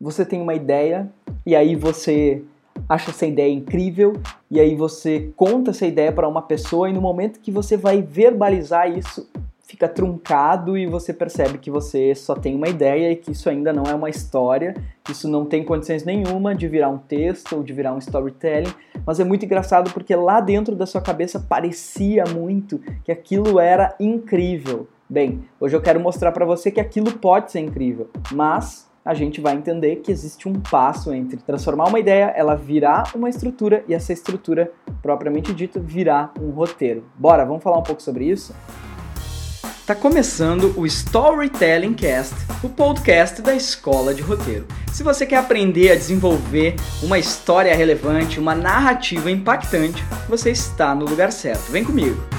você tem uma ideia e aí você acha essa ideia incrível e aí você conta essa ideia para uma pessoa e no momento que você vai verbalizar isso, fica truncado e você percebe que você só tem uma ideia e que isso ainda não é uma história, isso não tem condições nenhuma de virar um texto ou de virar um storytelling, mas é muito engraçado porque lá dentro da sua cabeça parecia muito que aquilo era incrível. Bem, hoje eu quero mostrar para você que aquilo pode ser incrível, mas a gente vai entender que existe um passo entre transformar uma ideia, ela virar uma estrutura e essa estrutura, propriamente dita, virar um roteiro. Bora, vamos falar um pouco sobre isso? Tá começando o Storytelling Cast, o podcast da Escola de Roteiro. Se você quer aprender a desenvolver uma história relevante, uma narrativa impactante, você está no lugar certo. Vem comigo.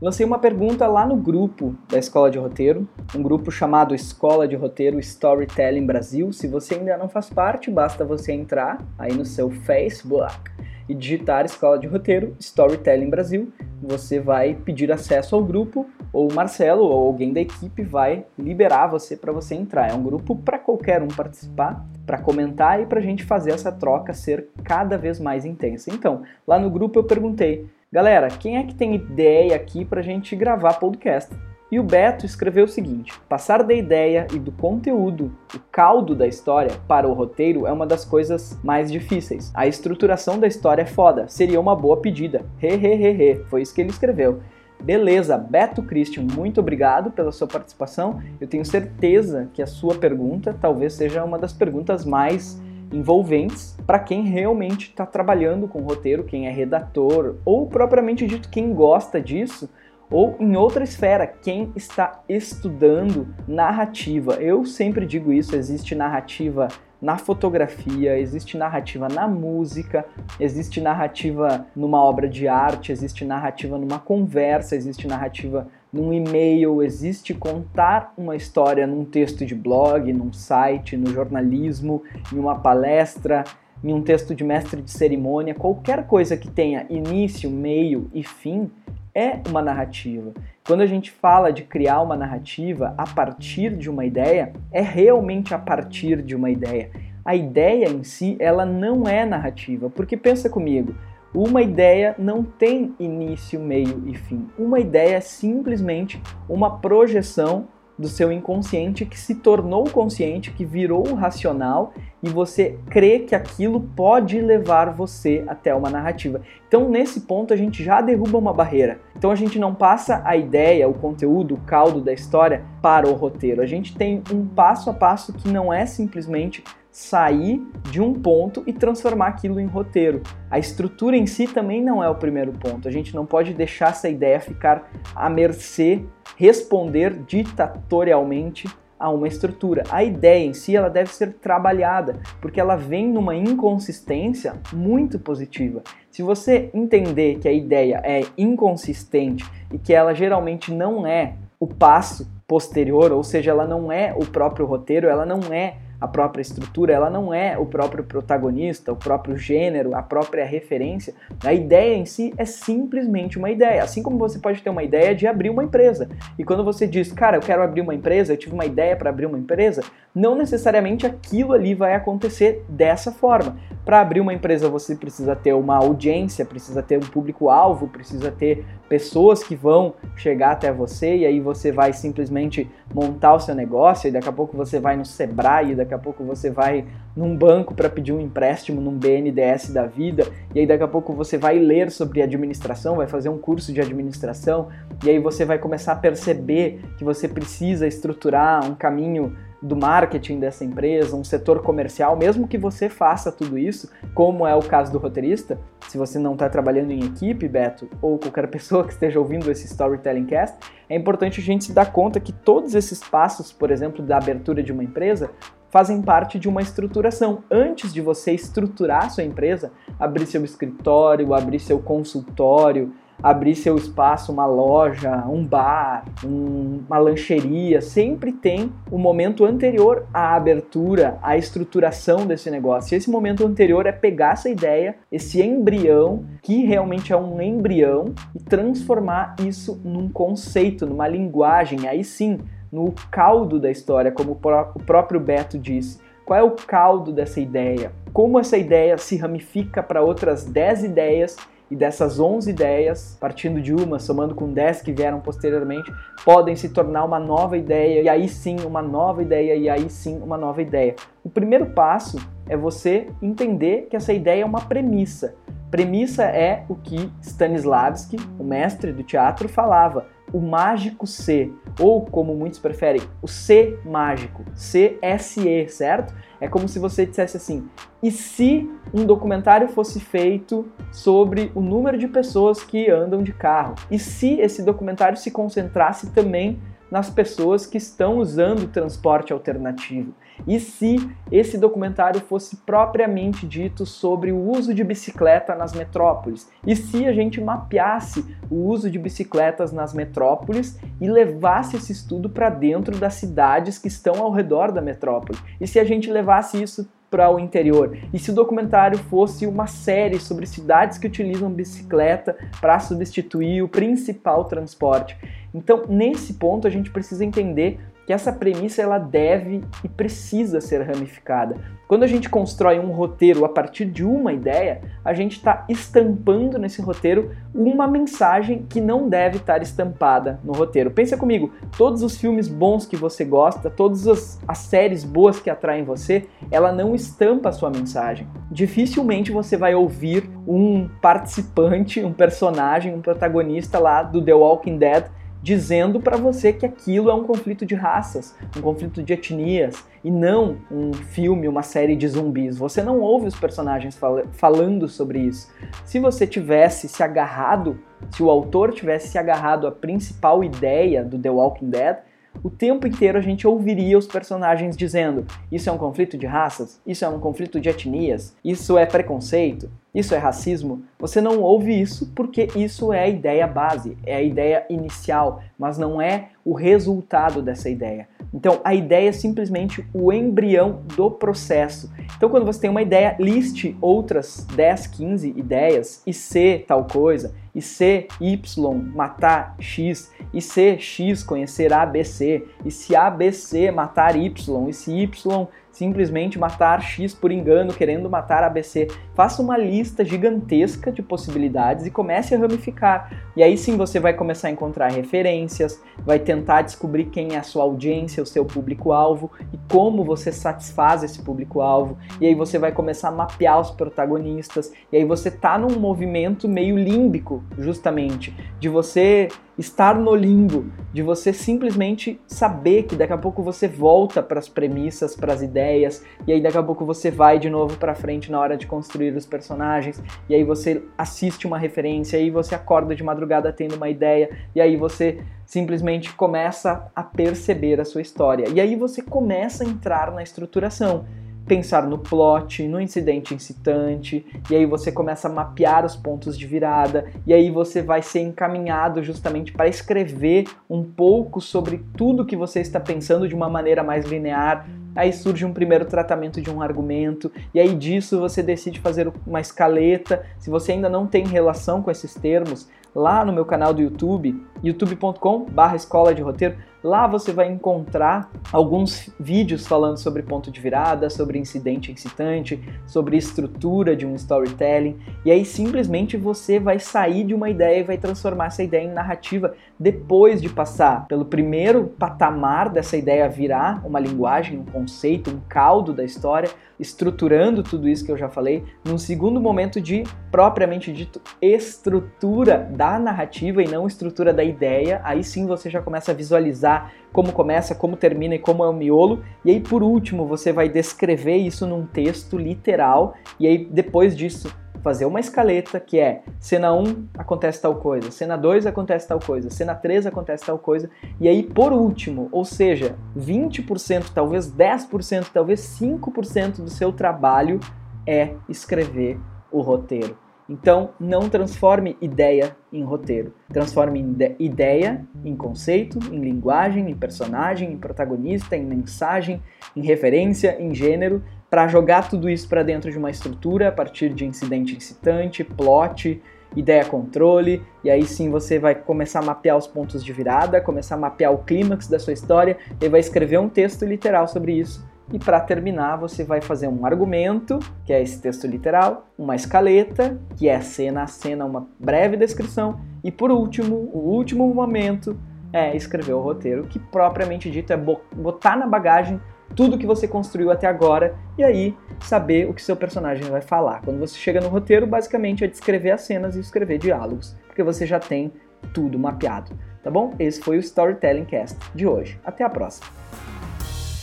Lancei uma pergunta lá no grupo da Escola de Roteiro, um grupo chamado Escola de Roteiro Storytelling Brasil. Se você ainda não faz parte, basta você entrar aí no seu Facebook e digitar Escola de Roteiro Storytelling Brasil, você vai pedir acesso ao grupo ou o Marcelo ou alguém da equipe vai liberar você para você entrar. É um grupo para qualquer um participar, para comentar e para a gente fazer essa troca ser cada vez mais intensa. Então, lá no grupo eu perguntei, galera, quem é que tem ideia aqui para a gente gravar podcast? E o Beto escreveu o seguinte: passar da ideia e do conteúdo, o caldo da história, para o roteiro é uma das coisas mais difíceis. A estruturação da história é foda, seria uma boa pedida. Hehehehe, foi isso que ele escreveu. Beleza, Beto Christian, muito obrigado pela sua participação. Eu tenho certeza que a sua pergunta talvez seja uma das perguntas mais envolventes para quem realmente está trabalhando com roteiro, quem é redator ou propriamente dito quem gosta disso ou em outra esfera, quem está estudando narrativa. Eu sempre digo isso, existe narrativa na fotografia, existe narrativa na música, existe narrativa numa obra de arte, existe narrativa numa conversa, existe narrativa num e-mail, existe contar uma história num texto de blog, num site, no jornalismo, em uma palestra, em um texto de mestre de cerimônia, qualquer coisa que tenha início, meio e fim é uma narrativa. Quando a gente fala de criar uma narrativa a partir de uma ideia, é realmente a partir de uma ideia. A ideia em si, ela não é narrativa, porque pensa comigo, uma ideia não tem início, meio e fim. Uma ideia é simplesmente uma projeção do seu inconsciente que se tornou consciente, que virou racional e você crê que aquilo pode levar você até uma narrativa. Então, nesse ponto, a gente já derruba uma barreira. Então, a gente não passa a ideia, o conteúdo, o caldo da história para o roteiro. A gente tem um passo a passo que não é simplesmente sair de um ponto e transformar aquilo em roteiro. A estrutura em si também não é o primeiro ponto. A gente não pode deixar essa ideia ficar à mercê, responder ditatorialmente a uma estrutura. A ideia em si ela deve ser trabalhada, porque ela vem numa inconsistência muito positiva. Se você entender que a ideia é inconsistente e que ela geralmente não é o passo posterior, ou seja, ela não é o próprio roteiro, ela não é a própria estrutura, ela não é o próprio protagonista, o próprio gênero, a própria referência. A ideia em si é simplesmente uma ideia. Assim como você pode ter uma ideia de abrir uma empresa. E quando você diz, cara, eu quero abrir uma empresa, eu tive uma ideia para abrir uma empresa, não necessariamente aquilo ali vai acontecer dessa forma. Para abrir uma empresa você precisa ter uma audiência, precisa ter um público-alvo, precisa ter pessoas que vão chegar até você e aí você vai simplesmente montar o seu negócio e daqui a pouco você vai no Sebrae, daqui a pouco você vai num banco para pedir um empréstimo num BNDES da vida e aí daqui a pouco você vai ler sobre administração, vai fazer um curso de administração e aí você vai começar a perceber que você precisa estruturar um caminho do marketing dessa empresa, um setor comercial, mesmo que você faça tudo isso, como é o caso do roteirista, se você não está trabalhando em equipe, Beto, ou qualquer pessoa que esteja ouvindo esse Storytelling Cast, é importante a gente se dar conta que todos esses passos, por exemplo, da abertura de uma empresa, fazem parte de uma estruturação. Antes de você estruturar sua empresa, abrir seu escritório, abrir seu consultório, abrir seu espaço, uma loja, um bar, um, uma lancheria, sempre tem o um momento anterior à abertura, à estruturação desse negócio. E esse momento anterior é pegar essa ideia, esse embrião, que realmente é um embrião, e transformar isso num conceito, numa linguagem. Aí sim, no caldo da história, como o próprio Beto disse. Qual é o caldo dessa ideia? Como essa ideia se ramifica para outras 10 ideias e dessas 11 ideias, partindo de uma, somando com 10 que vieram posteriormente, podem se tornar uma nova ideia, e aí sim uma nova ideia, e aí sim uma nova ideia. O primeiro passo é você entender que essa ideia é uma premissa. Premissa é o que Stanislavski, o mestre do teatro, falava o mágico C, ou como muitos preferem, o C mágico, C-S-E, certo? É como se você dissesse assim: e se um documentário fosse feito sobre o número de pessoas que andam de carro? E se esse documentário se concentrasse também nas pessoas que estão usando transporte alternativo? E se esse documentário fosse propriamente dito sobre o uso de bicicleta nas metrópoles? E se a gente mapeasse o uso de bicicletas nas metrópoles e levasse esse estudo para dentro das cidades que estão ao redor da metrópole? E se a gente levasse isso para o interior. E se o documentário fosse uma série sobre cidades que utilizam bicicleta para substituir o principal transporte. Então, nesse ponto, a gente precisa entender que essa premissa ela deve e precisa ser ramificada. Quando a gente constrói um roteiro a partir de uma ideia, a gente está estampando nesse roteiro uma mensagem que não deve estar estampada no roteiro. Pensa comigo, todos os filmes bons que você gosta, todas as, as séries boas que atraem você, ela não estampa a sua mensagem. Dificilmente você vai ouvir um participante, um personagem, um protagonista lá do The Walking Dead dizendo para você que aquilo é um conflito de raças, um conflito de etnias e não um filme, uma série de zumbis. Você não ouve os personagens fal falando sobre isso. Se você tivesse se agarrado, se o autor tivesse se agarrado à principal ideia do The Walking Dead, o tempo inteiro a gente ouviria os personagens dizendo: isso é um conflito de raças, isso é um conflito de etnias, isso é preconceito, isso é racismo. Você não ouve isso porque isso é a ideia base, é a ideia inicial, mas não é o resultado dessa ideia. Então, a ideia é simplesmente o embrião do processo. Então, quando você tem uma ideia, liste outras 10, 15 ideias e ser tal coisa, e se Y matar X, e se X conhecer ABC, e se ABC matar Y, e se Y simplesmente matar X por engano, querendo matar ABC. Faça uma lista gigantesca de possibilidades e comece a ramificar. E aí sim você vai começar a encontrar referências, vai tentar descobrir quem é a sua audiência, o seu público-alvo e como você satisfaz esse público-alvo. E aí você vai começar a mapear os protagonistas. E aí você tá num movimento meio límbico, justamente, de você estar no limbo, de você simplesmente saber que daqui a pouco você volta para as premissas, para as ideias, e aí daqui a pouco você vai de novo para frente na hora de construir os personagens, e aí você assiste uma referência, e aí você acorda de madrugada tendo uma ideia, e aí você simplesmente começa a perceber a sua história. E aí você começa a entrar na estruturação pensar no plot, no incidente incitante, e aí você começa a mapear os pontos de virada, e aí você vai ser encaminhado justamente para escrever um pouco sobre tudo que você está pensando de uma maneira mais linear. Aí surge um primeiro tratamento de um argumento, e aí disso você decide fazer uma escaleta. Se você ainda não tem relação com esses termos, lá no meu canal do YouTube, youtube.com/escola de roteiro, Lá você vai encontrar alguns vídeos falando sobre ponto de virada, sobre incidente incitante, sobre estrutura de um storytelling, e aí simplesmente você vai sair de uma ideia e vai transformar essa ideia em narrativa depois de passar pelo primeiro patamar dessa ideia virar uma linguagem, um conceito, um caldo da história, estruturando tudo isso que eu já falei, num segundo momento de propriamente dito estrutura da narrativa e não estrutura da ideia, aí sim você já começa a visualizar como começa, como termina e como é o miolo. E aí, por último, você vai descrever isso num texto literal. E aí, depois disso, fazer uma escaleta que é cena 1 acontece tal coisa, cena 2 acontece tal coisa, cena 3 acontece tal coisa, e aí por último, ou seja, 20%, talvez 10%, talvez 5% do seu trabalho é escrever o roteiro. Então, não transforme ideia em roteiro. Transforme ideia em conceito, em linguagem, em personagem, em protagonista, em mensagem, em referência, em gênero, para jogar tudo isso para dentro de uma estrutura a partir de incidente incitante, plot ideia controle, e aí sim você vai começar a mapear os pontos de virada, começar a mapear o clímax da sua história e vai escrever um texto literal sobre isso. E para terminar, você vai fazer um argumento, que é esse texto literal, uma escaleta, que é cena a cena, uma breve descrição, e por último, o último momento é escrever o roteiro, que propriamente dito é botar na bagagem tudo que você construiu até agora e aí saber o que seu personagem vai falar. Quando você chega no roteiro, basicamente é descrever as cenas e escrever diálogos, porque você já tem tudo mapeado, tá bom? Esse foi o Storytelling Cast de hoje. Até a próxima.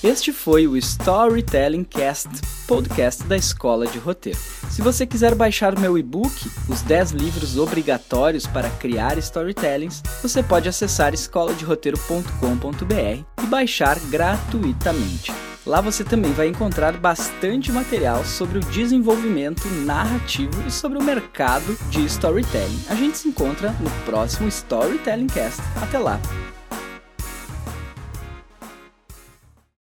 Este foi o Storytelling Cast, podcast da Escola de Roteiro. Se você quiser baixar meu e-book, Os 10 livros obrigatórios para criar storytellings, você pode acessar escoladeroteiro.com.br e baixar gratuitamente. Lá você também vai encontrar bastante material sobre o desenvolvimento narrativo e sobre o mercado de storytelling. A gente se encontra no próximo Storytelling Cast. Até lá!